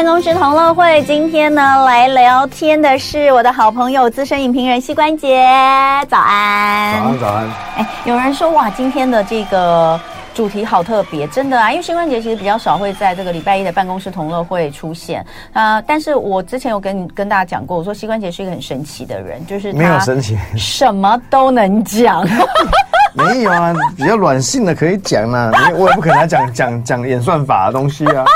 办公室同乐会，今天呢来聊天的是我的好朋友资深影评人膝关节，早安。早安，早安。哎，有人说哇，今天的这个主题好特别，真的啊，因为膝关节其实比较少会在这个礼拜一的办公室同乐会出现啊、呃。但是我之前有跟跟大家讲过，我说膝关节是一个很神奇的人，就是没有神奇，什么都能讲。没有啊，比较软性的可以讲啊，我也不可能讲 讲讲演算法的东西啊。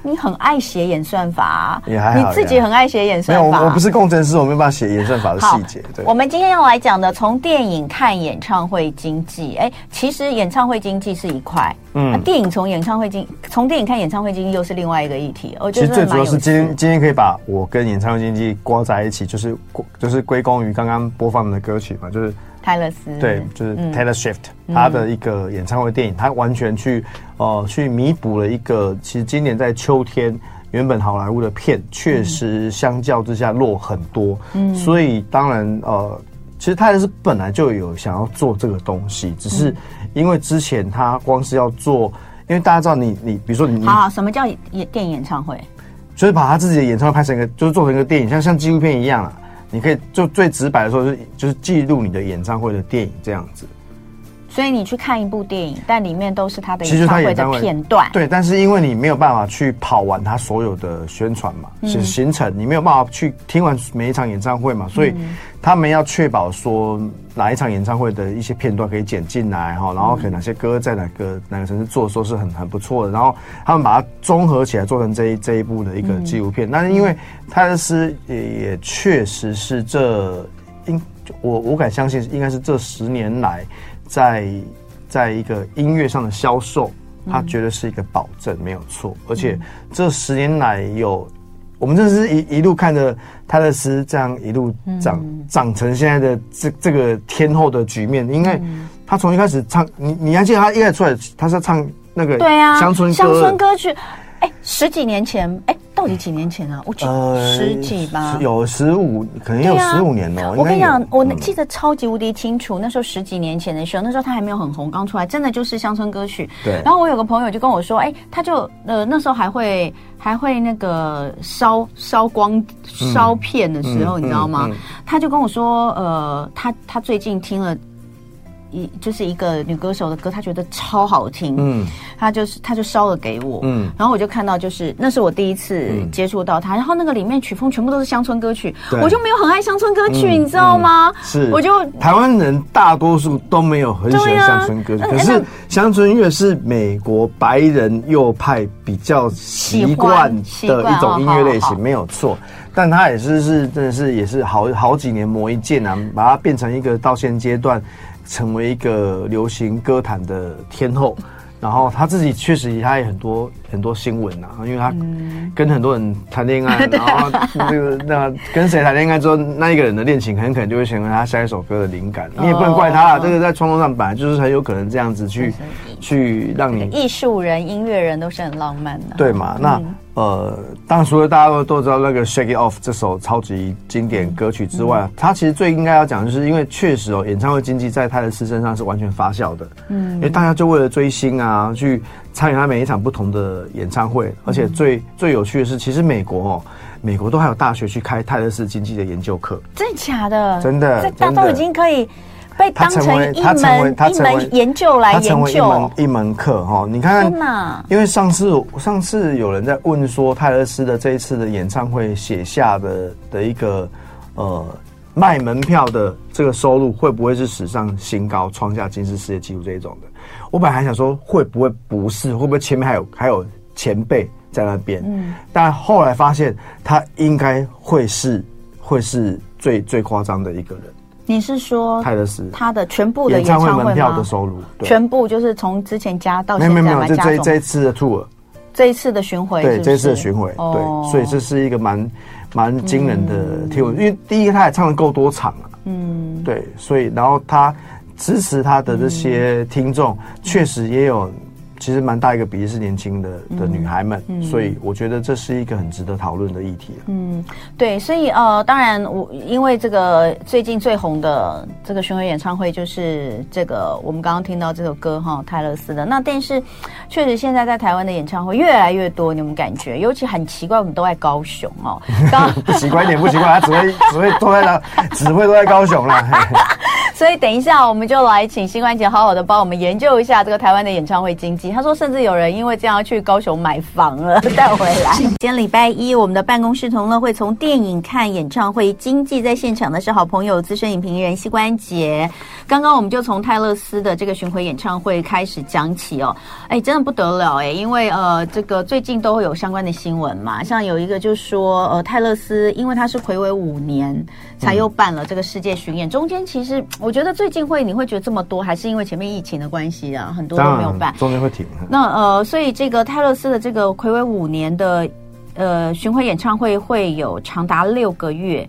你很爱写演算法，啊，也还好，你自己很爱写演算法。没有，我不是工程师，我没有办法写演算法的细节。对，我们今天要来讲的，从电影看演唱会经济。哎，其实演唱会经济是一块，嗯，啊、电影从演唱会经，从电影看演唱会经济又是另外一个议题。我觉得其实最主要是今天今天可以把我跟演唱会经济挂在一起，就是就是归功于刚刚播放的歌曲嘛，就是。泰勒斯对，就是 Taylor Swift，嗯、他的一个演唱会电影，他完全去呃去弥补了一个，其实今年在秋天原本好莱坞的片，确实相较之下落很多，嗯，所以当然呃，其实泰勒斯本来就有想要做这个东西，只是因为之前他光是要做，因为大家知道你你比如说你好，好，什么叫演电影演唱会？就是把他自己的演唱会拍成一个，就是做成一个电影，像像纪录片一样啊。你可以就最直白的说，是就是记录你的演唱会的电影这样子。所以你去看一部电影，但里面都是他的演唱会的片段。对，但是因为你没有办法去跑完他所有的宣传嘛，是行程，你没有办法去听完每一场演唱会嘛，所以他们要确保说哪一场演唱会的一些片段可以剪进来哈，然后可能哪些歌在哪个哪个城市做的时候是很很不错的，然后他们把它综合起来做成这一这一部的一个纪录片。那是因为泰勒斯也也确实是这应我我敢相信应该是这十年来。在在一个音乐上的销售，它绝对是一个保证，没有错。而且这十年来有，我们这是一一路看着泰勒斯这样一路长长成现在的这这个天后的局面。因为他从一开始唱，你你还记得他一开始出来，他是要唱那个对啊乡村乡村歌曲，哎，十几年前，哎。到底几年前啊？我记得十几吧，有十五，可能有十五年哦。我跟你讲，我记得超级无敌清楚，那时候十几年前的时候，那时候他还没有很红，刚出来，真的就是乡村歌曲。对。然后我有个朋友就跟我说，哎，他就呃那时候还会还会那个烧烧光烧片的时候，你知道吗？他就跟我说，呃，他他最近听了。一就是一个女歌手的歌，她觉得超好听，嗯，她就是她就烧了给我，嗯，然后我就看到就是那是我第一次接触到她，然后那个里面曲风全部都是乡村歌曲，我就没有很爱乡村歌曲，你知道吗？是，我就台湾人大多数都没有很喜欢乡村歌曲，可是乡村音乐是美国白人右派比较习惯的一种音乐类型，没有错，但他也是是真的是也是好好几年磨一剑啊，把它变成一个到现阶段。成为一个流行歌坛的天后，然后他自己确实他也很多很多新闻呐、啊，因为他跟很多人谈恋爱，然后那个那跟谁谈恋爱之后，那一个人的恋情很可能就会成为他下一首歌的灵感。你也不能怪他啊，这个在创作上本来就是很有可能这样子去去让你艺术人、音乐人都是很浪漫的，对嘛？那。呃，当然除了大家都都知道那个《Shake It Off》这首超级经典歌曲之外，他、嗯、其实最应该要讲，就是因为确实哦，演唱会经济在泰勒斯身上是完全发酵的。嗯，因为大家就为了追星啊，去参与他每一场不同的演唱会，而且最、嗯、最有趣的是，其实美国哦，美国都还有大学去开泰勒斯经济的研究课。真的假的？真的，这大都已经可以。被当成一门一门研究来研究，一门一门课哈。你看看，因为上次上次有人在问说，泰勒斯的这一次的演唱会写下的的一个呃卖门票的这个收入会不会是史上新高，创下吉尼斯世界纪录这一种的？我本来还想说会不会不是，会不会前面还有还有前辈在那边？嗯，但后来发现他应该会是会是最最夸张的一个人。你是说泰勒斯他的全部的演唱会门票的收入，全部就是从之前加到现在没有没有这这一次的 tour，这一次的巡回，对这一次的巡回，对，所以这是一个蛮蛮惊人的 tour，因为第一个他也唱了够多场了，嗯，对，所以然后他支持他的这些听众，确实也有其实蛮大一个比例是年轻的的女孩们，嗯、所以我觉得这是一个很值得讨论的议题、啊、嗯，对，所以呃，当然我因为这个最近最红的这个巡回演唱会就是这个我们刚刚听到这首歌哈，泰勒斯的。那但是确实现在在台湾的演唱会越来越多，你们感觉？尤其很奇怪，我们都在高雄哦。刚奇怪一点不奇怪，他只会只会都在那，只会都在高雄了。所以等一下我们就来请新关姐好好的帮我们研究一下这个台湾的演唱会经济。他说，甚至有人因为这样去高雄买房了，带回来。今天礼拜一，我们的办公室同乐会从电影看演唱会经济，在现场的是好朋友资深影评人膝关节。刚刚我们就从泰勒斯的这个巡回演唱会开始讲起哦，哎，真的不得了哎，因为呃，这个最近都会有相关的新闻嘛，像有一个就说，呃，泰勒斯因为他是睽违五年才又办了这个世界巡演，中间其实我觉得最近会你会觉得这么多，还是因为前面疫情的关系啊，很多都没有办，中间会停。那呃，所以这个泰勒斯的这个魁违五年的呃巡回演唱会会有长达六个月。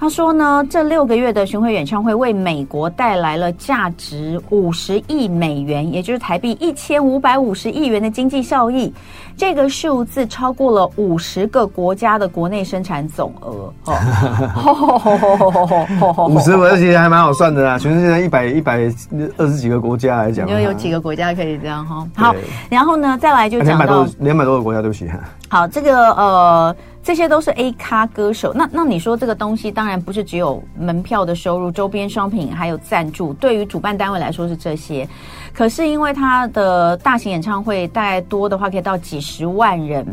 他说呢，这六个月的巡回演唱会为美国带来了价值五十亿美元，也就是台币一千五百五十亿元的经济效益。这个数字超过了五十个国家的国内生产总额。五十个其实还蛮好算的啦，全世界一百一百二十几个国家来讲，你有几个国家可以这样哈？好，然后呢，再来就讲到两百多两百多个国家，对不起。好，这个呃。这些都是 A 咖歌手，那那你说这个东西当然不是只有门票的收入、周边商品还有赞助，对于主办单位来说是这些。可是因为他的大型演唱会大概多的话可以到几十万人，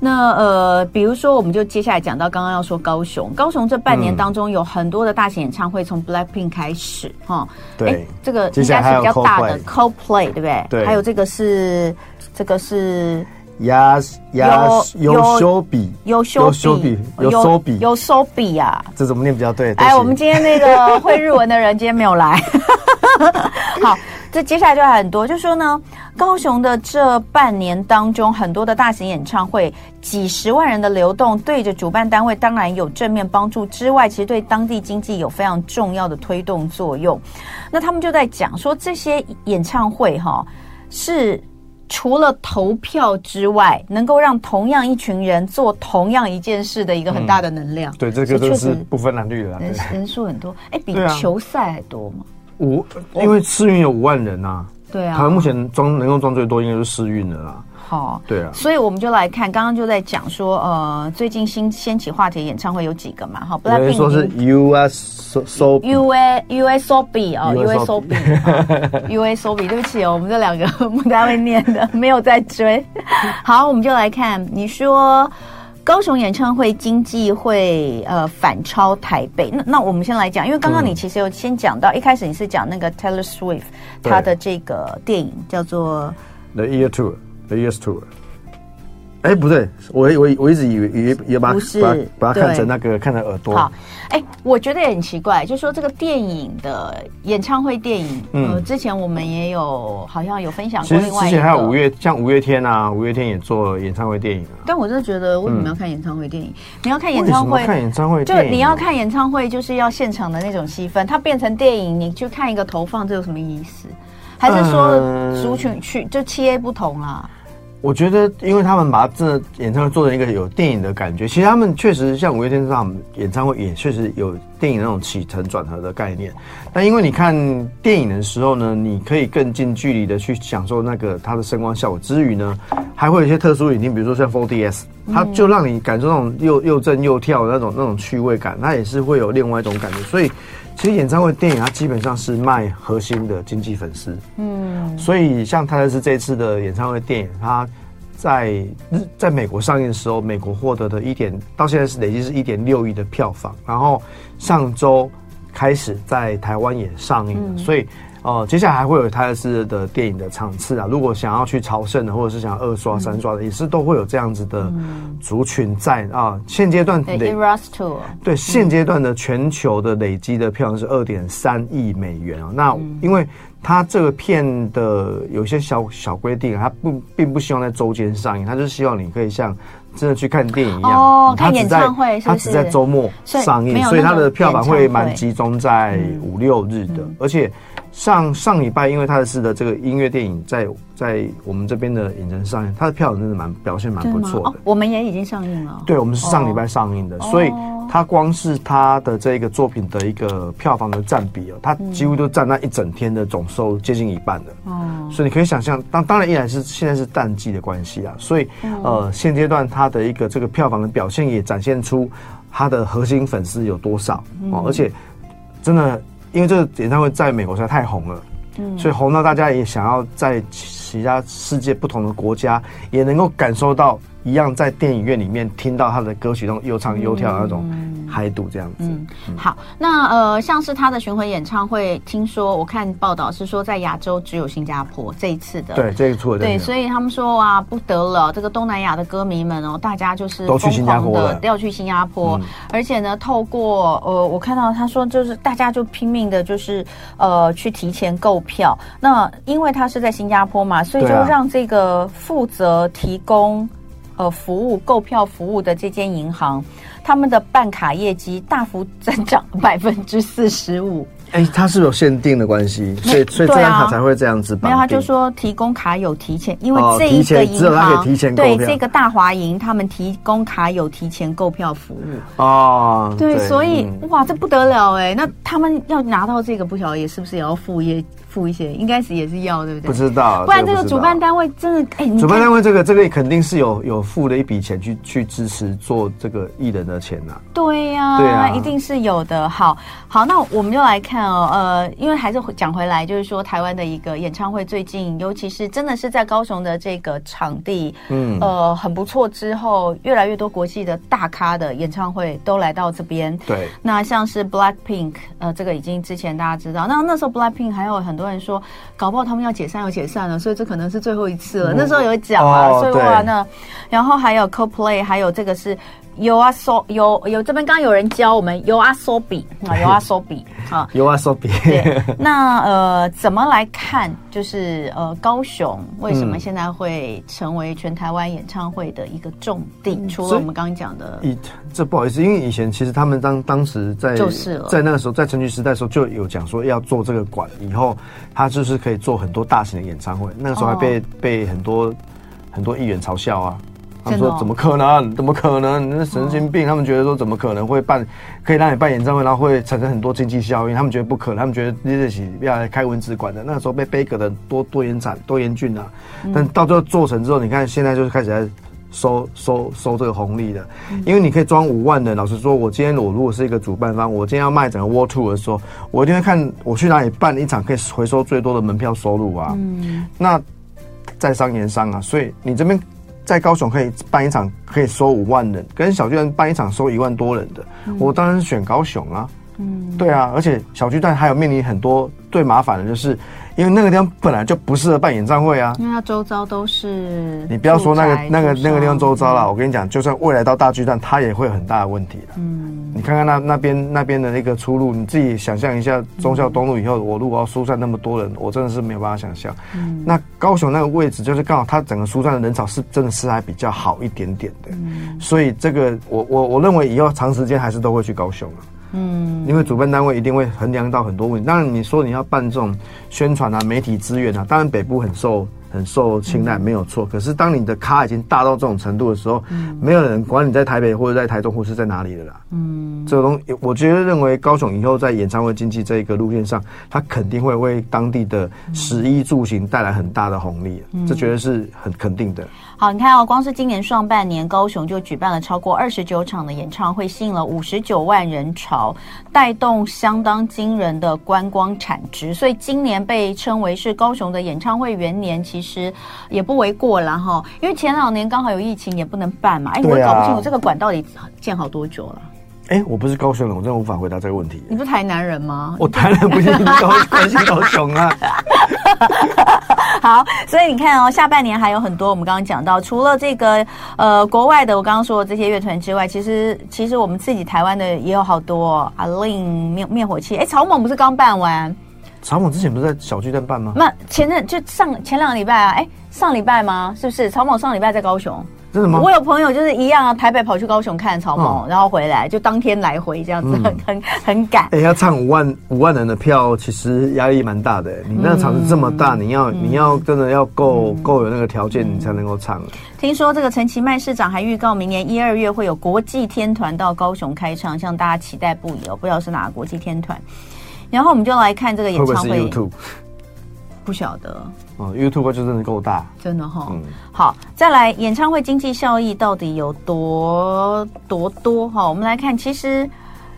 那呃，比如说我们就接下来讲到刚刚要说高雄，高雄这半年当中有很多的大型演唱会，从 Blackpink 开始哈，对，这个应该是比较大的 Coldplay 对不对？对，还有这个是这个是。呀呀，有修比，有修比，有修比，有修比呀！这怎么念比较对？哎，我们今天那个会日文的人今天没有来。好，这接下来就还很多，就说呢，高雄的这半年当中，很多的大型演唱会，几十万人的流动，对着主办单位当然有正面帮助之外，其实对当地经济有非常重要的推动作用。那他们就在讲说，这些演唱会哈是。除了投票之外，能够让同样一群人做同样一件事的一个很大的能量。嗯、对，这个就是不分蓝绿的，人人数很多。哎，比球赛还多吗？五，因为赤运有五万人呐。对啊。台湾目前装能够装最多，应该就是试运的啦。好，对啊，所以我们就来看，刚刚就在讲说，呃，最近新掀起话题演唱会有几个嘛？好，不来说是 US So U A U A Sobi 啊，U A Sobi U A Sobi，对不起哦，我们这两个 不太会念的，没有在追。好，我们就来看，你说高雄演唱会经济会呃反超台北，那那我们先来讲，因为刚刚你其实有先讲到，嗯、一开始你是讲那个 Taylor Swift 他的这个电影叫做 The Eras Tour。The Eras Tour，哎，不对，我我我一直以为以为也把是把把它看成那个看成耳朵。好，哎，我觉得也很奇怪，就是说这个电影的演唱会电影，嗯、呃，之前我们也有好像有分享过。另外之前还有五月，像五月天啊，五月天也做演唱会电影啊。但我真的觉得，为什么要看演唱会电影？嗯、你要看演唱会，看演唱会，就你要看演唱会，就是要现场的那种气氛。它变成电影，你去看一个投放，这有什么意思？还是说族群去就企业不同啊？我觉得，因为他们把这演唱会做成一个有电影的感觉，其实他们确实像五月天这样演唱会也确实有电影那种起承转合的概念。但因为你看电影的时候呢，你可以更近距离的去享受那个它的声光效果之余呢，还会有一些特殊影厅，比如说像 4DS，它就让你感受那种又又震又跳的那种那种趣味感，它也是会有另外一种感觉，所以。其实演唱会电影它基本上是卖核心的经济粉丝，嗯，所以像泰勒斯这次的演唱会电影，它在日在美国上映的时候，美国获得的一点到现在是累计是一点六亿的票房，然后上周开始在台湾也上映了，所以。哦、呃，接下来还会有泰勒斯的电影的场次啊。如果想要去朝圣的，或者是想要二刷、三刷的，嗯、也是都会有这样子的族群在啊。现阶段的对现阶段的全球的累积的票房是二点三亿美元啊。那因为它这个片的有一些小小规定啊，它不并不希望在周间上映，它就是希望你可以像真的去看电影一样哦，看演唱会，它只在周末上映，所以它的票房会蛮集中在五六日的，而且。上上礼拜，因为他的是的这个音乐电影在在我们这边的影城上映，他的票真的蛮表现蛮不错的。哦，我们也已经上映了。对，我们是上礼拜上映的，哦、所以他光是他的这个作品的一个票房的占比哦，他几乎都占那一整天的总收接近一半的。哦、嗯，所以你可以想象，当当然依然是现在是淡季的关系啊，所以、嗯、呃现阶段他的一个这个票房的表现也展现出他的核心粉丝有多少、嗯、哦，而且真的。因为这个演唱会在美国实在太红了，嗯，所以红到大家也想要在其他世界不同的国家也能够感受到一样在电影院里面听到他的歌曲那种又唱又跳的那种。嗨度这样子，嗯，好，那呃，像是他的巡回演唱会，听说我看报道是说在亚洲只有新加坡这一次的，对，这一次对，所以他们说啊，不得了，这个东南亚的歌迷们哦，大家就是都去新加坡了，要去新加坡，而且呢，透过呃，我看到他说就是大家就拼命的，就是呃，去提前购票。那因为他是在新加坡嘛，所以就让这个负责提供呃服务购票服务的这间银行。他们的办卡业绩大幅增长 百分之四十五。哎，它是有限定的关系，所以所以这张卡才会这样子。没有，他就说提供卡有提前，因为这一个银行提前对这个大华银，他们提供卡有提前购票服务。哦，对，所以哇，这不得了哎！那他们要拿到这个，不晓得也是不是也要付业？付一些，应该是也是要，对不对？不知道，不然这个主办单位真的，哎，主办单位这个这个肯定是有有付了一笔钱去去支持做这个艺人的钱呐。对呀，对啊，一定是有的。好，好，那我们就来看哦，呃，因为还是讲回来，就是说台湾的一个演唱会，最近尤其是真的是在高雄的这个场地，嗯，呃，很不错。之后越来越多国际的大咖的演唱会都来到这边。对，那像是 Black Pink，呃，这个已经之前大家知道，那那时候 Black Pink 还有很。很多人说，搞不好他们要解散，要解散了，所以这可能是最后一次了。嗯、那时候有讲啊，哦、所以哇，那然后还有 Coldplay，还有这个是。u a s o 有有这边刚刚有人教我们有啊，说比啊，有啊，说比啊，有啊，说别。那呃，怎么来看？就是呃，高雄为什么现在会成为全台湾演唱会的一个重地？嗯、除了我们刚刚讲的，以这不好意思，因为以前其实他们当当时在就是在那个时候，在陈菊时代的时候就有讲说要做这个馆，以后他就是可以做很多大型的演唱会。那个时候还被、哦、被很多很多议员嘲笑啊。他们说：“怎么可能？怎么可能？那神经病！”他们觉得说：“怎么可能会办？可以让你办演唱会，然后会产生很多经济效应？”他们觉得不可能，他们觉得这是要来开文字馆的。那个时候被杯葛的多多严惨、多严峻啊！但到最后做成之后，你看现在就是开始在收收收这个红利的，因为你可以装五万人。老实说，我今天我如果是一个主办方，我今天要卖整个 World Tour 的时候，我一定会看我去哪里办一场可以回收最多的门票收入啊。嗯，那在商言商啊，所以你这边。在高雄可以办一场，可以收五万人，跟小巨蛋办一场收一万多人的，嗯、我当然是选高雄啊。嗯，对啊，而且小巨蛋还有面临很多最麻烦的就是。因为那个地方本来就不适合办演唱会啊，因为它周遭都是……你不要说那个那个那个地方周遭了，我跟你讲，就算未来到大巨蛋，它也会有很大的问题的。嗯，你看看那那边那边的那个出路，你自己想象一下，忠孝东路以后，我如果要疏散那么多人，我真的是没有办法想象。嗯，那高雄那个位置，就是刚好它整个疏散的人潮是真的是还比较好一点点的。嗯，所以这个我我我认为以后长时间还是都会去高雄啊。嗯，因为主办单位一定会衡量到很多问题。当然，你说你要办这种宣传啊、媒体资源啊，当然北部很受很受青睐，没有错。可是当你的咖已经大到这种程度的时候，没有人管你在台北或者在台中或是在哪里的啦。嗯，这个东西，我觉得认为高雄以后在演唱会经济这一个路线上，它肯定会为当地的食衣住行带来很大的红利，这绝对是很肯定的。好，你看哦，光是今年上半年，高雄就举办了超过二十九场的演唱会，吸引了五十九万人潮，带动相当惊人的观光产值。所以今年被称为是高雄的演唱会元年，其实也不为过了哈。因为前两年刚好有疫情，也不能办嘛。哎，我搞不清楚这个馆到底建好多久了。哎，我不是高雄人，我真的无法回答这个问题。你不是台南人吗？我台南不是高关心高雄啊。好，所以你看哦，下半年还有很多。我们刚刚讲到，除了这个呃国外的，我刚刚说的这些乐团之外，其实其实我们自己台湾的也有好多。阿令灭灭火器，哎，草蜢不是刚办完？曹猛之前不是在小巨蛋办吗？那前阵就上前两个礼拜啊，哎，上礼拜吗？是不是？曹猛上礼拜在高雄。真的吗？我有朋友就是一样啊，台北跑去高雄看曹猛，然后回来就当天来回这样子，很很很赶。哎，要唱五万五万人的票，其实压力蛮大的。你那个场子这么大，你要你要真的要够够有那个条件，你才能够唱。听说这个陈其迈市长还预告，明年一二月会有国际天团到高雄开唱，向大家期待不已哦。不知道是哪个国际天团。然后我们就来看这个演唱会。不晓得哦，YouTube 就真的够大，真的哈、哦。嗯、好，再来演唱会经济效益到底有多多多哈？我们来看，其实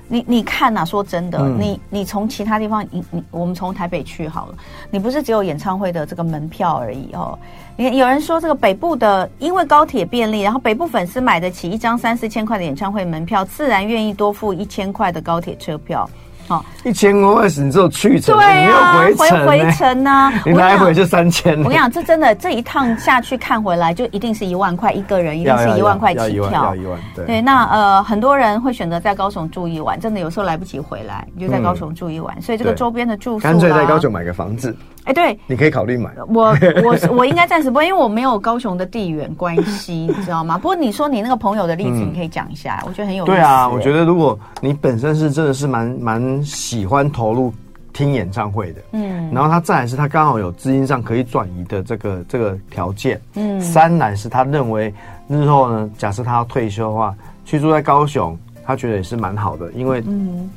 你你看呐、啊，说真的，嗯、你你从其他地方，你你我们从台北去好了，你不是只有演唱会的这个门票而已哦。你有人说这个北部的，因为高铁便利，然后北部粉丝买得起一张三四千块的演唱会门票，自然愿意多付一千块的高铁车票。哦，一千块是你只有去程，对啊，回回回程呢，你来回就三千。我跟你讲，这真的这一趟下去看回来，就一定是一万块一个人，一定是一万块起跳。一万，对。对，那呃，很多人会选择在高雄住一晚，真的有时候来不及回来，你就在高雄住一晚。所以这个周边的住宿，干脆在高雄买个房子。哎，对，你可以考虑买。我我我应该暂时不会，因为我没有高雄的地缘关系，你知道吗？不过你说你那个朋友的例子，你可以讲一下，我觉得很有意思。对啊，我觉得如果你本身是真的是蛮蛮喜欢投入听演唱会的，嗯，然后他再来是他刚好有资金上可以转移的这个这个条件，嗯，三来是他认为日后呢，假设他要退休的话，去住在高雄。他觉得也是蛮好的，因为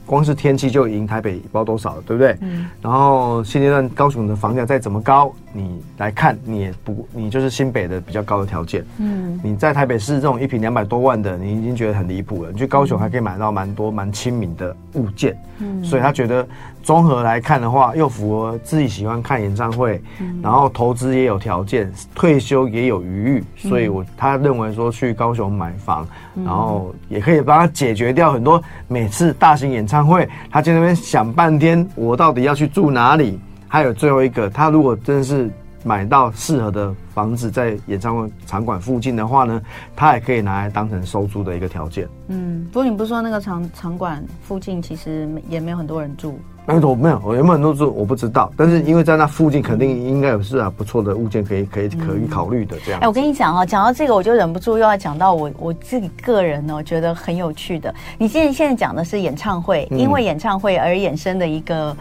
光是天气就赢台北不知道多少了，对不对？嗯。然后现阶段高雄的房价再怎么高，你来看你也不，你就是新北的比较高的条件。嗯。你在台北市这种一平两百多万的，你已经觉得很离谱了。你去高雄还可以买到蛮多蛮亲民的物件。嗯。所以他觉得综合来看的话，又符合自己喜欢看演唱会，然后投资也有条件，退休也有余裕，所以我他认为说去高雄买房，然后也可以帮他解决。掉很多每次大型演唱会，他在那边想半天，我到底要去住哪里？还有最后一个，他如果真的是买到适合的房子在演唱会场馆附近的话呢，他也可以拿来当成收租的一个条件。嗯，不过你不是说那个场场馆附近其实也没有很多人住？没有，没有，我有没有很多住我不知道，但是因为在那附近肯定应该有是啊不错的物件可以可以可以考虑的这样。哎、欸，我跟你讲哦，讲到这个我就忍不住又要讲到我我自己个人呢，觉得很有趣的。你现在现在讲的是演唱会，嗯、因为演唱会而衍生的一个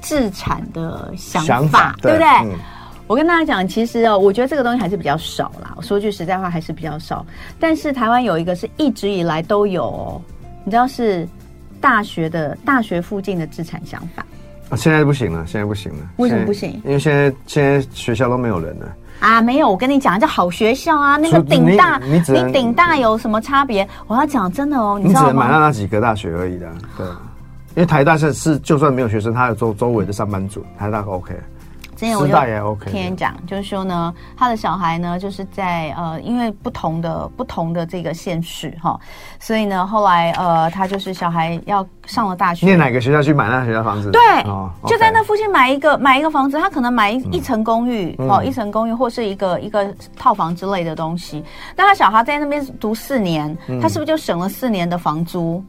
自产的想法，想法对，对不对？嗯、我跟大家讲，其实哦，我觉得这个东西还是比较少啦。我说句实在话，还是比较少。但是台湾有一个是一直以来都有、哦，你知道是。大学的大学附近的自产想法啊，现在不行了，现在不行了。为什么不行？因为现在现在学校都没有人了啊！没有，我跟你讲，这好学校啊，那个顶大，你你顶大有什么差别？我要讲真的哦，你知道吗？你只能买到那几个大学而已的，对。因为台大是是，就算没有学生，他有周周围的上班族，台大 OK。之前我就听人讲，就是说呢，他的小孩呢，就是在呃，因为不同的不同的这个县市哈，所以呢，后来呃，他就是小孩要上了大学，念哪个学校去买那学校房子？对，就在那附近买一个买一个房子，他可能买一一层公寓哦，一层公寓或是一个一个套房之类的东西。那他小孩在那边读四年，他是不是就省了四年的房租？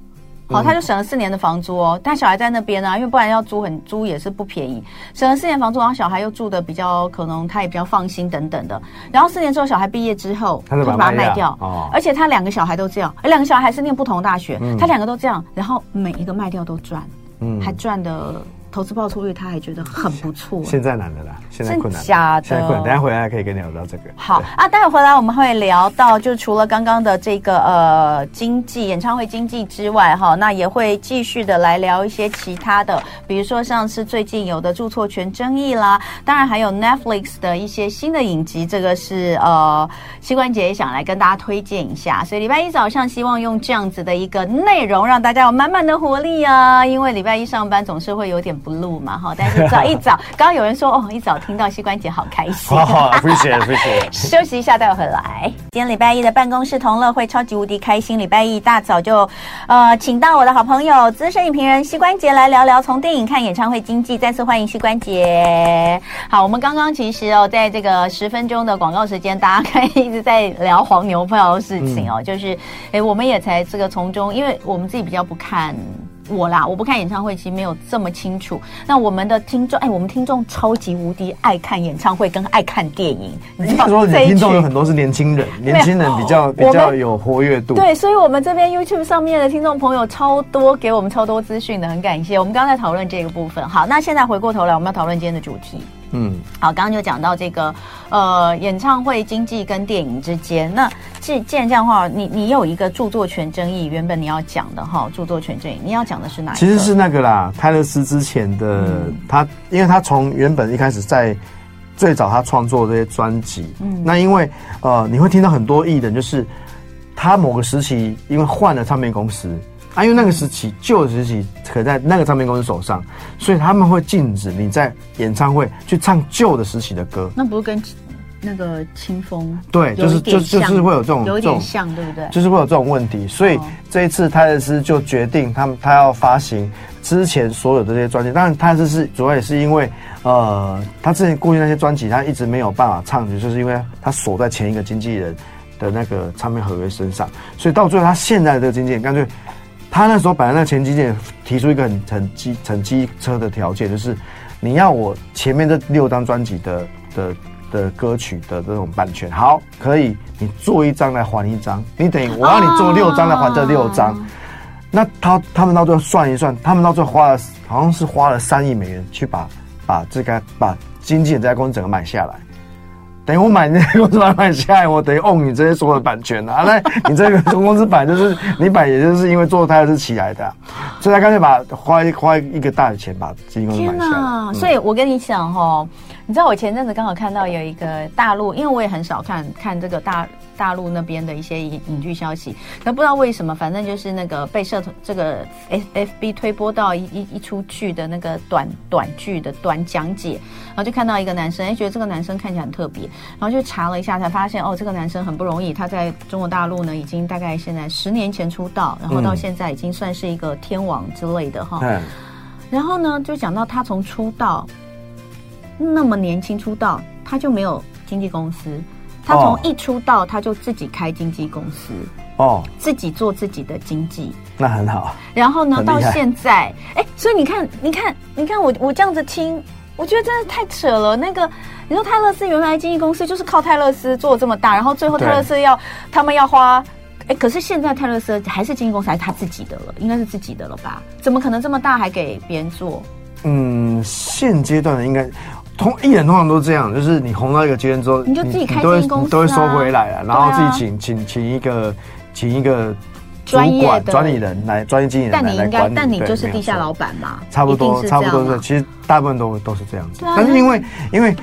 好，他就省了四年的房租哦。但小孩在那边啊，因为不然要租很租也是不便宜，省了四年房租，然后小孩又住的比较可能他也比较放心等等的。然后四年之后，小孩毕业之后，他就把它卖掉。哦，而且他两个小孩都这样，而两个小孩还是念不同的大学，嗯、他两个都这样，然后每一个卖掉都赚，嗯，还赚的。投资报酬率，他还觉得很不错。现在难的啦，现在困难。假的，现在困难。等下回来可以跟你聊到这个。好啊，待会回来我们会聊到，就除了刚刚的这个呃经济演唱会经济之外，哈，那也会继续的来聊一些其他的，比如说像是最近有的著作权争议啦，当然还有 Netflix 的一些新的影集，这个是呃膝关节也想来跟大家推荐一下，所以礼拜一早上希望用这样子的一个内容，让大家有满满的活力啊，因为礼拜一上班总是会有点。不录嘛哈，但是早一早，刚刚有人说哦，一早听到膝关节好开心。好，appreciate appreciate。休息一下，待会回来。今天礼拜一的办公室同乐会超级无敌开心。礼拜一大早就呃，请到我的好朋友资深影评人膝关节来聊聊从电影看演唱会经济。再次欢迎膝关节。好，我们刚刚其实哦，在这个十分钟的广告时间，大家可以一直在聊黄牛票的事情哦，嗯、就是哎，我们也才这个从中，因为我们自己比较不看。我啦，我不看演唱会，其实没有这么清楚。那我们的听众，哎，我们听众超级无敌爱看演唱会跟爱看电影。你听说你听众有很多是年轻人，年轻人比较比较有活跃度。对，所以我们这边 YouTube 上面的听众朋友超多，给我们超多资讯的，很感谢。我们刚刚在讨论这个部分。好，那现在回过头来，我们要讨论今天的主题。嗯，好，刚刚就讲到这个，呃，演唱会经济跟电影之间，那既既然这样的话，你你有一个著作权争议，原本你要讲的哈，著作权争议，你要讲的是哪一个？其实是那个啦，泰勒斯之前的、嗯、他，因为他从原本一开始在最早他创作这些专辑，嗯，那因为呃，你会听到很多艺人，就是他某个时期因为换了唱片公司。啊，因为那个时期旧的时期可在那个唱片公司手上，所以他们会禁止你在演唱会去唱旧的时期的歌。那不是跟那个清风对，就是就就是会有这种有点像，对不对？就是会有这种问题，所以这一次泰勒斯就决定他们他要发行之前所有的这些专辑。当然，泰勒斯是主要也是因为呃，他之前过去那些专辑他一直没有办法唱，就是因为他锁在前一个经纪人的那个唱片合约身上，所以到最后他现在的这个经纪人干脆。他那时候本来那前经纪人提出一个很很机很机车的条件，就是你要我前面这六张专辑的的的歌曲的这种版权，好，可以，你做一张来还一张，你等于我要你做六张来还这六张。Oh. 那他他们到最后算一算，他们到最后花了好像是花了三亿美元去把把这个把经纪人这家公司整个买下来。等于我买那个公司买买下来，我等于 own 你这些所有的版权啊！那你这个公司版就是你版，也就是因为做它是起来的，所以他干脆把花一花一个大的钱把经纪公司买下来。天哪！所以我跟你讲哈，你知道我前阵子刚好看到有一个大陆，因为我也很少看看这个大。大陆那边的一些影影剧消息，那不知道为什么，反正就是那个被社团这个 F F B 推播到一一一出剧的那个短短剧的短讲解，然后就看到一个男生，哎，觉得这个男生看起来很特别，然后就查了一下，才发现哦，这个男生很不容易，他在中国大陆呢，已经大概现在十年前出道，然后到现在已经算是一个天王之类的哈。嗯。然后呢，就讲到他从出道那么年轻出道，他就没有经纪公司。他从一出道，他就自己开经纪公司哦，自己做自己的经纪，那很好。然后呢，到现在，哎，所以你看，你看，你看我，我这样子听，我觉得真的太扯了。那个，你说泰勒斯原来经纪公司就是靠泰勒斯做这么大，然后最后泰勒斯要他们要花，哎，可是现在泰勒斯还是经纪公司，还是他自己的了，应该是自己的了吧？怎么可能这么大还给别人做？嗯，现阶段的应该。通艺人通常都这样，就是你红到一个阶段之后，你就自己开经纪公司，啊，都会收回来了，然后自己请请请一个请一个专业的管理人来专业经理人来，但你应该，但你就是地下老板嘛，差不多差不多是，其实大部分都都是这样子。但是因为因为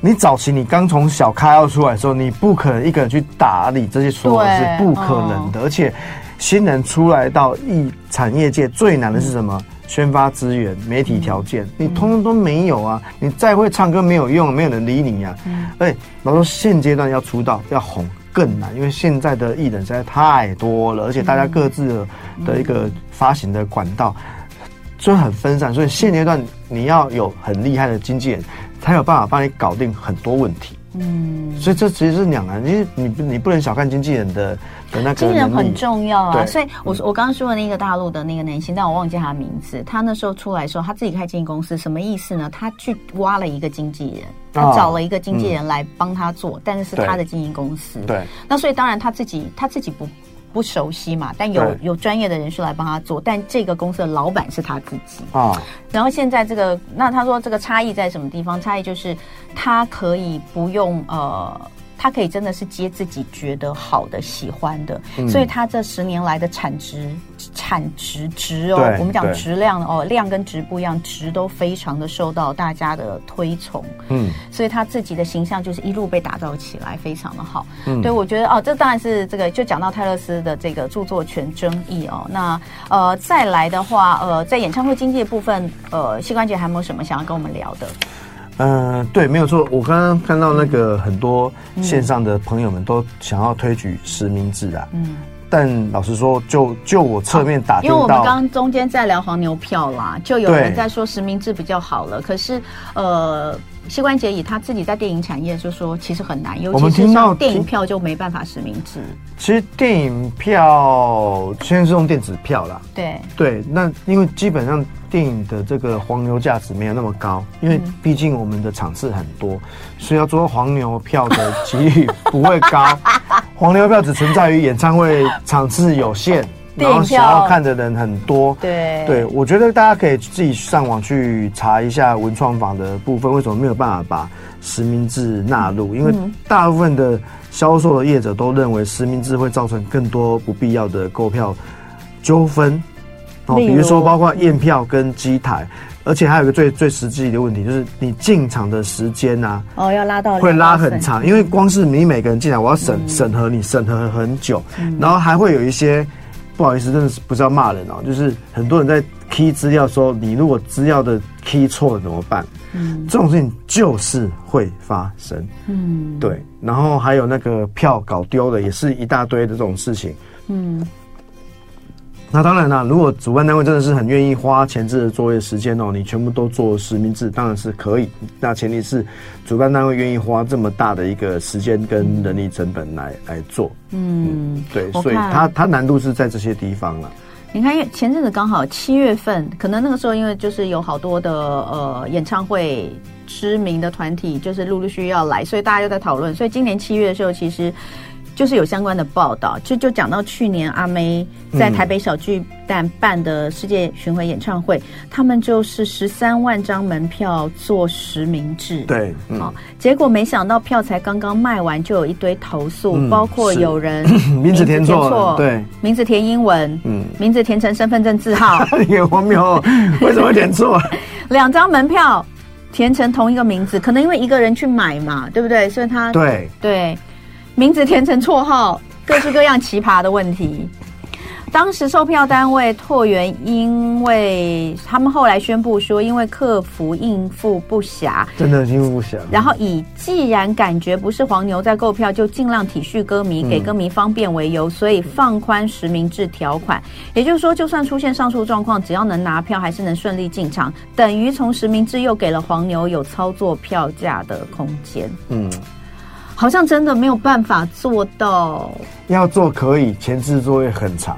你早期你刚从小开要出来的时候，你不可能一个人去打理这些所有是不可能的，而且新人出来到艺产业界最难的是什么？嗯宣发资源、媒体条件，你通通都没有啊！你再会唱歌没有用，没有人理你呀、啊。而且，老实说，现阶段要出道要红更难，因为现在的艺人实在太多了，而且大家各自的的一个发行的管道，就很分散，所以现阶段你要有很厉害的经纪人，才有办法帮你搞定很多问题。嗯，所以这其实是两难，因为你不你不能小看经纪人的的那个经纪人很重要啊。所以我我刚刚说的那个大陆的那个男星，但我忘记他的名字。他那时候出来的时候，他自己开经纪公司，什么意思呢？他去挖了一个经纪人，他找了一个经纪人来帮他做，但是是他的经纪公司。对，那所以当然他自己他自己不。不熟悉嘛，但有有专业的人士来帮他做，但这个公司的老板是他自己啊。然后现在这个，那他说这个差异在什么地方？差异就是他可以不用呃。他可以真的是接自己觉得好的、喜欢的，嗯、所以他这十年来的产值、产值值哦，我们讲质量哦，量跟值不一样，值都非常的受到大家的推崇。嗯，所以他自己的形象就是一路被打造起来，非常的好。嗯，对，我觉得哦，这当然是这个，就讲到泰勒斯的这个著作权争议哦。那呃，再来的话，呃，在演唱会经济的部分，呃，膝关节还有没有什么想要跟我们聊的？嗯、呃，对，没有错。我刚刚看到那个很多线上的朋友们都想要推举实名制啊。嗯。但老实说，就就我侧面打听到，因为我们刚刚中间在聊黄牛票啦，就有人在说实名制比较好了。可是，呃，膝关节以他自己在电影产业就说，其实很难，尤其是像电影票就没办法实名制。其实电影票现在是用电子票啦。对对，那因为基本上电影的这个黄牛价值没有那么高，因为毕竟我们的场次很多，所以要做黄牛票的几率不会高。黄牛票只存在于演唱会场次有限。然后想要看的人很多，对对，我觉得大家可以自己上网去查一下文创坊的部分，为什么没有办法把实名制纳入？因为大部分的销售的业者都认为实名制会造成更多不必要的购票纠纷哦，比如说包括验票跟机台，而且还有一个最最实际的问题，就是你进场的时间呐，哦，要拉到会拉很长，因为光是你每个人进来，我要审审核你审核很久，然后还会有一些。不好意思，真的是不是要骂人哦，就是很多人在 key 资料说，你如果资料的 key 错了怎么办？嗯，这种事情就是会发生。嗯，对。然后还有那个票搞丢了，也是一大堆的这种事情。嗯。那当然啦，如果主办单位真的是很愿意花前置的作业时间哦，你全部都做实名制，当然是可以。那前提是主办单位愿意花这么大的一个时间跟人力成本来来做。嗯，嗯对，所以它它难度是在这些地方了。你看，前阵子刚好七月份，可能那个时候因为就是有好多的呃演唱会知名的团体就是陆陆续续要来，所以大家又在讨论。所以今年七月的时候，其实。就是有相关的报道，就就讲到去年阿妹在台北小巨蛋办的世界巡回演唱会，嗯、他们就是十三万张门票做实名制，对，嗯、哦，结果没想到票才刚刚卖完，就有一堆投诉，嗯、包括有人 名字填错，对，名字填英文，嗯，名字填成身份证字号，也荒谬，为什么填错？两张门票填成同一个名字，可能因为一个人去买嘛，对不对？所以他对。对。名字填成绰号，各式各样奇葩的问题。当时售票单位拓元，因为他们后来宣布说，因为客服应付不暇，真的应付不暇。然后以既然感觉不是黄牛在购票，就尽量体恤歌迷，给歌迷方便为由，所以放宽实名制条款。也就是说，就算出现上述状况，只要能拿票，还是能顺利进场，等于从实名制又给了黄牛有操作票价的空间。嗯。好像真的没有办法做到。要做可以，前置作业很长。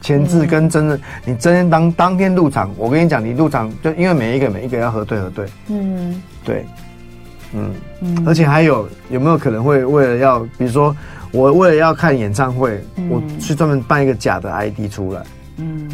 前置跟真的，嗯、你真的当当天入场，我跟你讲，你入场就因为每一个每一个要核对核对。嗯，对，嗯，嗯而且还有有没有可能会为了要，比如说我为了要看演唱会，嗯、我去专门办一个假的 ID 出来。嗯。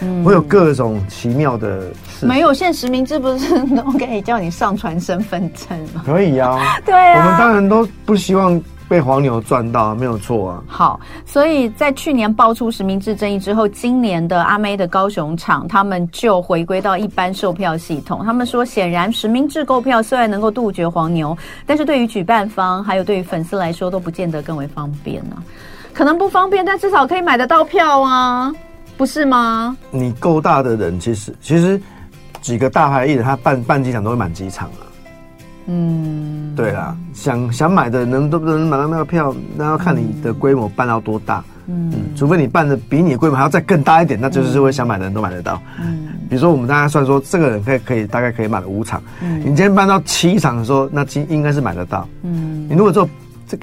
嗯我有各种奇妙的事。没有，现在实名制不是都可以叫你上传身份证吗？可以啊，对啊，我们当然都不希望被黄牛赚到，没有错啊。好，所以在去年爆出实名制争议之后，今年的阿妹的高雄场，他们就回归到一般售票系统。他们说，显然实名制购票虽然能够杜绝黄牛，但是对于举办方还有对于粉丝来说，都不见得更为方便呢、啊。可能不方便，但至少可以买得到票啊。不是吗？你够大的人，其实其实几个大牌艺人，他办办几场都会满几场啊。嗯，对啦，想想买的能都不能买到那个票，那要看你的规模办到多大。嗯，除非你办的比你的规模还要再更大一点，那就是会想买的人都买得到。嗯，比如说我们大家算说，这个人可以可以大概可以买五场。嗯，你今天办到七场的时候，那应应该是买得到。嗯，你如果做。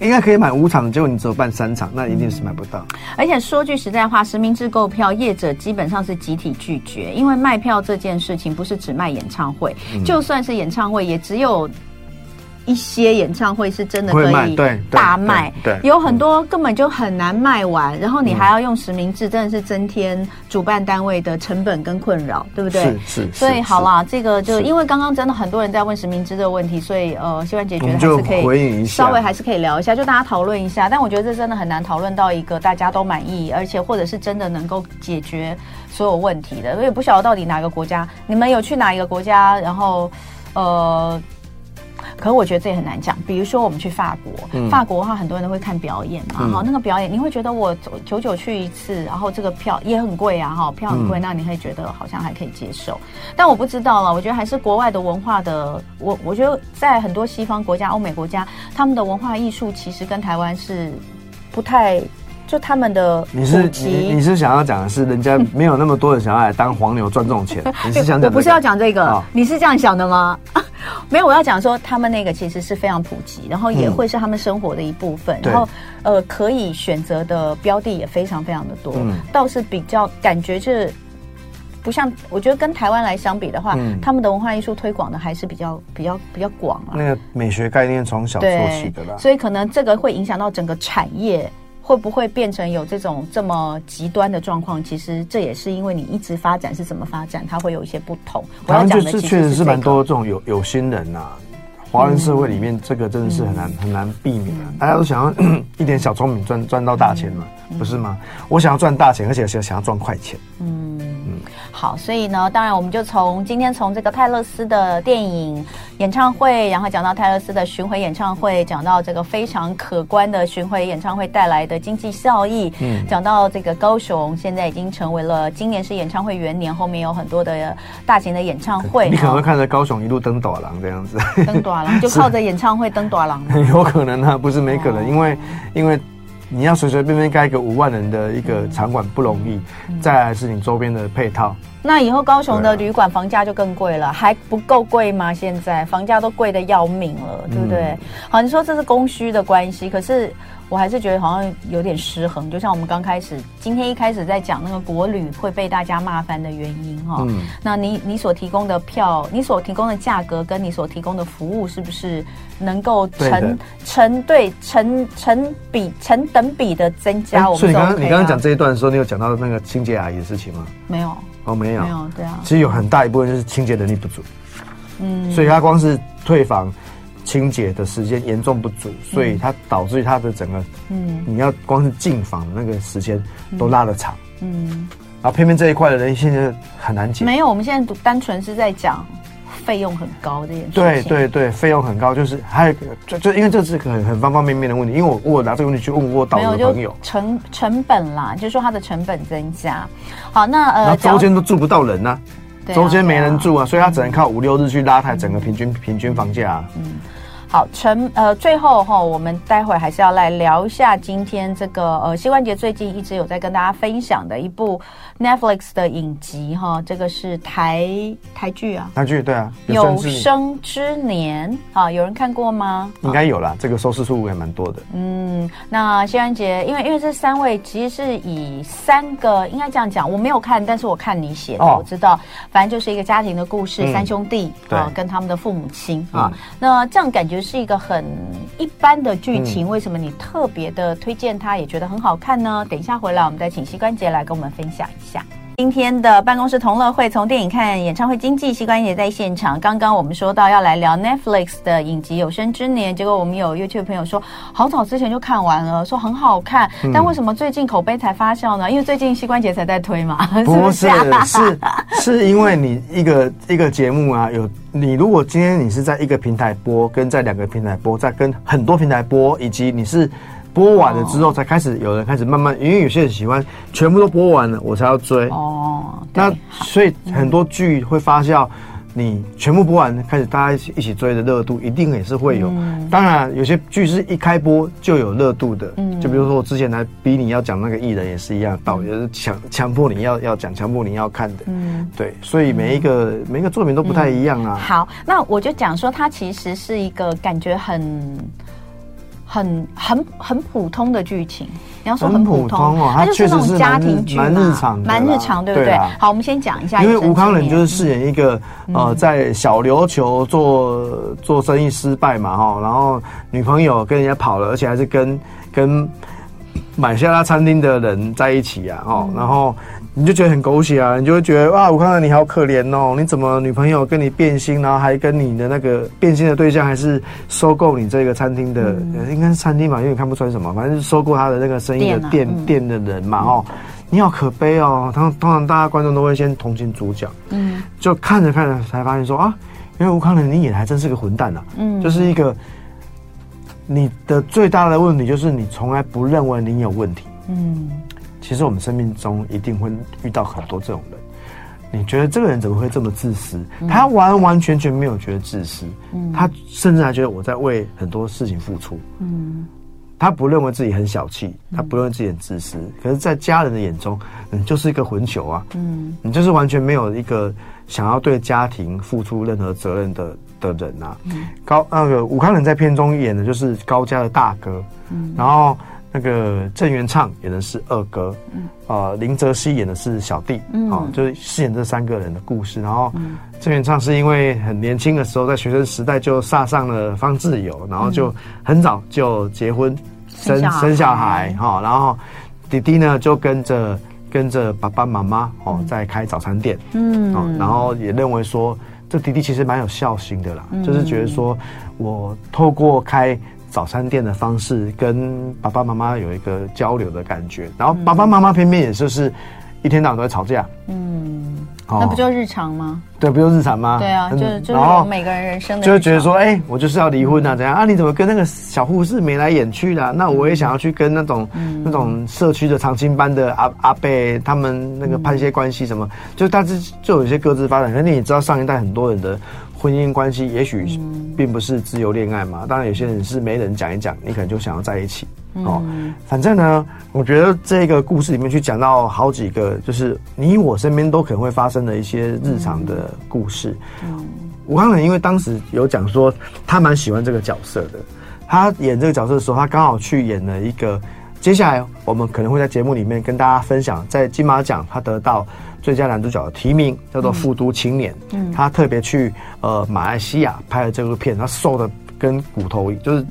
应该可以买五场，结果你只有办三场，那一定是买不到。而且说句实在话，实名制购票业者基本上是集体拒绝，因为卖票这件事情不是只卖演唱会，嗯、就算是演唱会，也只有。一些演唱会是真的可以大卖，对，有很多根本就很难卖完，然后你还要用实名制，真的是增添主办单位的成本跟困扰，对不对？是是。所以好啦，这个就因为刚刚真的很多人在问实名制的问题，所以呃，希望姐觉得还是可以稍微还是可以聊一下，就大家讨论一下。但我觉得这真的很难讨论到一个大家都满意，而且或者是真的能够解决所有问题的。我也不晓得到底哪个国家，你们有去哪一个国家？然后呃。可是我觉得这也很难讲。比如说，我们去法国，嗯、法国的话，很多人都会看表演嘛。哈、嗯，那个表演，你会觉得我久久去一次，然后这个票也很贵啊，哈，票很贵，嗯、那你会觉得好像还可以接受。但我不知道了，我觉得还是国外的文化的，我我觉得在很多西方国家、欧美国家，他们的文化艺术其实跟台湾是不太。就他们的你是你你是想要讲的是人家没有那么多人想要来当黄牛赚这种钱？你是想讲、不是要讲这个，哦、你是这样想的吗？没有，我要讲说，他们那个其实是非常普及，然后也会是他们生活的一部分，嗯、然后呃，可以选择的标的也非常非常的多，嗯、倒是比较感觉是不像，我觉得跟台湾来相比的话，嗯、他们的文化艺术推广的还是比较比较比较广啊。那个美学概念从小做起的啦，所以可能这个会影响到整个产业。会不会变成有这种这么极端的状况？其实这也是因为你一直发展是怎么发展，它会有一些不同。台湾就是确实是蛮多这种有有心人呐、啊，华人社会里面这个真的是很难、嗯、很难避免、啊。大家都想要 一点小聪明赚赚到大钱嘛，嗯、不是吗？我想要赚大钱，而且想想要赚快钱。嗯。好，所以呢，当然我们就从今天从这个泰勒斯的电影演唱会，然后讲到泰勒斯的巡回演唱会，讲到这个非常可观的巡回演唱会带来的经济效益，嗯，讲到这个高雄现在已经成为了今年是演唱会元年，后面有很多的大型的演唱会，你可能会看着高雄一路登短廊这样子，登短廊就靠着演唱会登短廊，有可能啊，不是没可能，哦、因为因为。你要随随便便盖一个五万人的一个场馆不容易，再来是你周边的配套。那以后高雄的旅馆房价就更贵了，啊、还不够贵吗？现在房价都贵的要命了，对不对？嗯、好，你说这是供需的关系，可是。我还是觉得好像有点失衡，就像我们刚开始今天一开始在讲那个国旅会被大家骂翻的原因哈。嗯。那你你所提供的票，你所提供的价格，跟你所提供的服务，是不是能够成成对成成比成等比的增加？我们、OK 啊、所以你刚刚你刚刚讲这一段的时候，你有讲到那个清洁阿姨的事情吗？没有。哦，没有。没有，对啊。其实有很大一部分就是清洁能力不足。嗯。所以他光是退房。清洁的时间严重不足，所以他导致于他的整个，嗯，你要光是进房的那个时间都拉得长，嗯，然后偏偏这一块的人现在很难解。没有，我们现在单纯是在讲费用很高这件事情。对对对，费用很高，就是还有就就因为这是很很方方面面的问题。因为我我拿这个问题去问过导游的朋友，成成本啦，就是说它的成本增加。好，那呃，那周间都住不到人呢，周间没人住啊，所以他只能靠五六日去拉抬整个平均平均房价。嗯。好，陈呃，最后哈，我们待会还是要来聊一下今天这个呃，膝关节最近一直有在跟大家分享的一部 Netflix 的影集哈，这个是台台剧啊，台剧对啊，有生之年啊，有人看过吗？应该有啦，这个收视数也蛮多的。嗯，那膝关节，因为因为这三位其实是以三个应该这样讲，我没有看，但是我看你写的，哦、我知道，反正就是一个家庭的故事，嗯、三兄弟啊，对跟他们的父母亲啊，嗯、那这样感觉。是一个很一般的剧情，为什么你特别的推荐它，也觉得很好看呢？等一下回来，我们再请膝关节来跟我们分享一下。今天的办公室同乐会，从电影看演唱会经济，膝关节在现场。刚刚我们说到要来聊 Netflix 的影集《有生之年》，结果我们有 YouTube 朋友说，好早之前就看完了，说很好看，嗯、但为什么最近口碑才发酵呢？因为最近膝关节才在推嘛，不是？是 是因为你一个一个节目啊，有你如果今天你是在一个平台播，跟在两个平台播，在跟很多平台播，以及你是。播完了之后，才开始有人开始慢慢，因为有些人喜欢全部都播完了，我才要追。哦，那所以很多剧会发酵，你全部播完，开始大家一起一起追的热度，一定也是会有。当然，有些剧是一开播就有热度的，就比如说我之前来逼你要讲那个艺人也是一样，导演是强强迫你要要讲，强迫你要看的。嗯，对，所以每一个每一个作品都不太一样啊。好，那我就讲说，它其实是一个感觉很。很很很普通的剧情，你要说很普通，哦，它就是那种家庭剧嘛，蛮日常，蛮日常，对不对？好，我们先讲一下，因为吴康仁就是饰演一个、嗯、呃，在小琉球做做生意失败嘛，哈，然后女朋友跟人家跑了，而且还是跟跟买下他餐厅的人在一起啊，哦、嗯，然后。你就觉得很狗血啊，你就会觉得哇，我看到你好可怜哦，你怎么女朋友跟你变心，然后还跟你的那个变心的对象还是收购你这个餐厅的，嗯、应该是餐厅吧，因为你看不出来什么，反正是收购他的那个生意的店店、的人嘛，哦，你好可悲哦。通通常大家观众都会先同情主角，嗯，就看着看着才发现说啊，因为吴康仁你演还真是个混蛋啊，嗯，就是一个你的最大的问题就是你从来不认为你有问题，嗯。其实我们生命中一定会遇到很多这种人，你觉得这个人怎么会这么自私？他完完全全没有觉得自私，他甚至还觉得我在为很多事情付出。嗯他不认为自己很小气，他不认为自己很自私。可是，在家人的眼中，你就是一个混球啊！嗯你就是完全没有一个想要对家庭付出任何责任的的人呐、啊。嗯、高那个武康人在片中演的就是高家的大哥，嗯，然后那个郑元畅演的是二哥，嗯，呃，林哲熹演的是小弟，嗯，哦，就是饰演这三个人的故事。然后郑元畅是因为很年轻的时候在学生时代就杀上了方志友，然后就很早就结婚生生小孩，哈，然后弟弟呢就跟着。跟着爸爸妈妈哦，在开早餐店，嗯，哦，然后也认为说，这弟弟其实蛮有孝心的啦，嗯、就是觉得说，我透过开早餐店的方式跟爸爸妈妈有一个交流的感觉，然后爸爸妈妈偏偏也就是一天到晚都在吵架，嗯。那不就日常吗？对，不就日常吗？对啊，就是就是每个人人生的，就会觉得说，哎，我就是要离婚啊，怎样啊？你怎么跟那个小护士眉来眼去的？那我也想要去跟那种那种社区的长青班的阿阿伯他们那个攀一些关系，什么？就大致就有一些各自发展。可是你也知道，上一代很多人的婚姻关系，也许并不是自由恋爱嘛。当然，有些人是没人讲一讲，你可能就想要在一起。哦，反正呢，我觉得这个故事里面去讲到好几个，就是你我身边都可能会发生的一些日常的故事。嗯，吴康仁因为当时有讲说他蛮喜欢这个角色的，他演这个角色的时候，他刚好去演了一个。接下来我们可能会在节目里面跟大家分享，在金马奖他得到最佳男主角的提名，叫做《富都青年》。嗯，他特别去呃马来西亚拍了这部片，他瘦的。跟骨头就是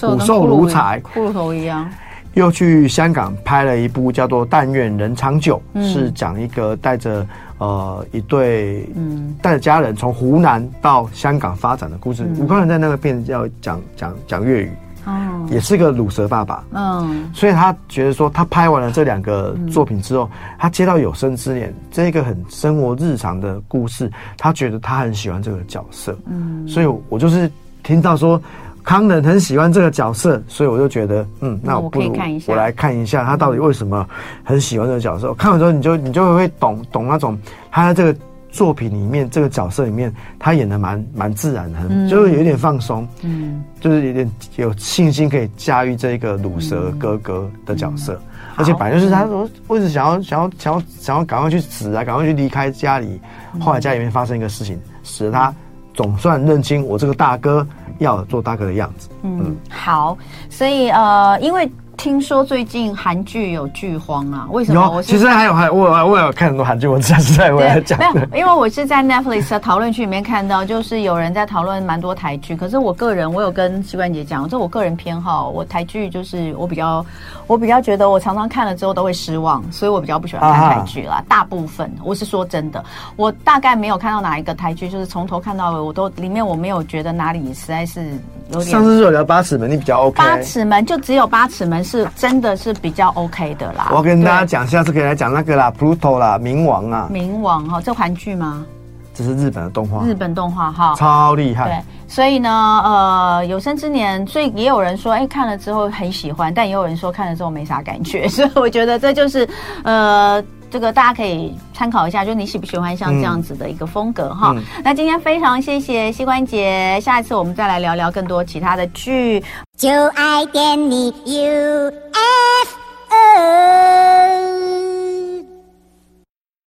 骨瘦如柴，骷髅头一样。又去香港拍了一部叫做《但愿人长久》，嗯、是讲一个带着呃一对嗯带着家人从湖南到香港发展的故事。吴康仁在那个片要讲讲讲粤语，哦，也是个乳蛇爸爸，嗯，所以他觉得说他拍完了这两个作品之后，嗯、他接到有生之年这个很生活日常的故事，他觉得他很喜欢这个角色，嗯，所以我就是。听到说康仁很喜欢这个角色，所以我就觉得，嗯，那我不如我来看一下他到底为什么很喜欢这个角色。看完之后，你就你就会懂懂那种他的这个作品里面这个角色里面，他演的蛮蛮自然的，嗯、就是有点放松，嗯，就是有点有信心可以驾驭这个鲁蛇哥哥的角色，嗯、而且反正就是他说为什么想要想要想要想要赶快去死啊，赶快去离开家里，后来家里面发生一个事情，使得他。总算认清我这个大哥要做大哥的样子。嗯，嗯好，所以呃，因为。听说最近韩剧有剧荒啊？为什么？我其实还有还我我有看很多韩剧，我下次再我来讲。没有，因为我是在 Netflix 的讨论区里面看到，就是有人在讨论蛮多台剧。可是我个人，我有跟膝关节讲，这我个人偏好，我台剧就是我比较我比较觉得我常常看了之后都会失望，所以我比较不喜欢看台剧啦。啊、大部分我是说真的，我大概没有看到哪一个台剧，就是从头看到尾，我都里面我没有觉得哪里实在是有点。上次是有聊八尺门，你比较 OK。八尺门就只有八尺门。是真的是比较 OK 的啦。我跟大家讲，下次可以来讲那个啦，Pluto 啦，冥王啊。冥王哈，这韩剧吗？这是日本的动画。日本动画哈，超厉害。对，所以呢，呃，有生之年，所以也有人说，哎，看了之后很喜欢，但也有人说看了之后没啥感觉。所以我觉得这就是，呃。这个大家可以参考一下，就你喜不喜欢像这样子的一个风格哈？嗯、那今天非常谢谢膝关节，下一次我们再来聊聊更多其他的剧。就爱点你 UFO。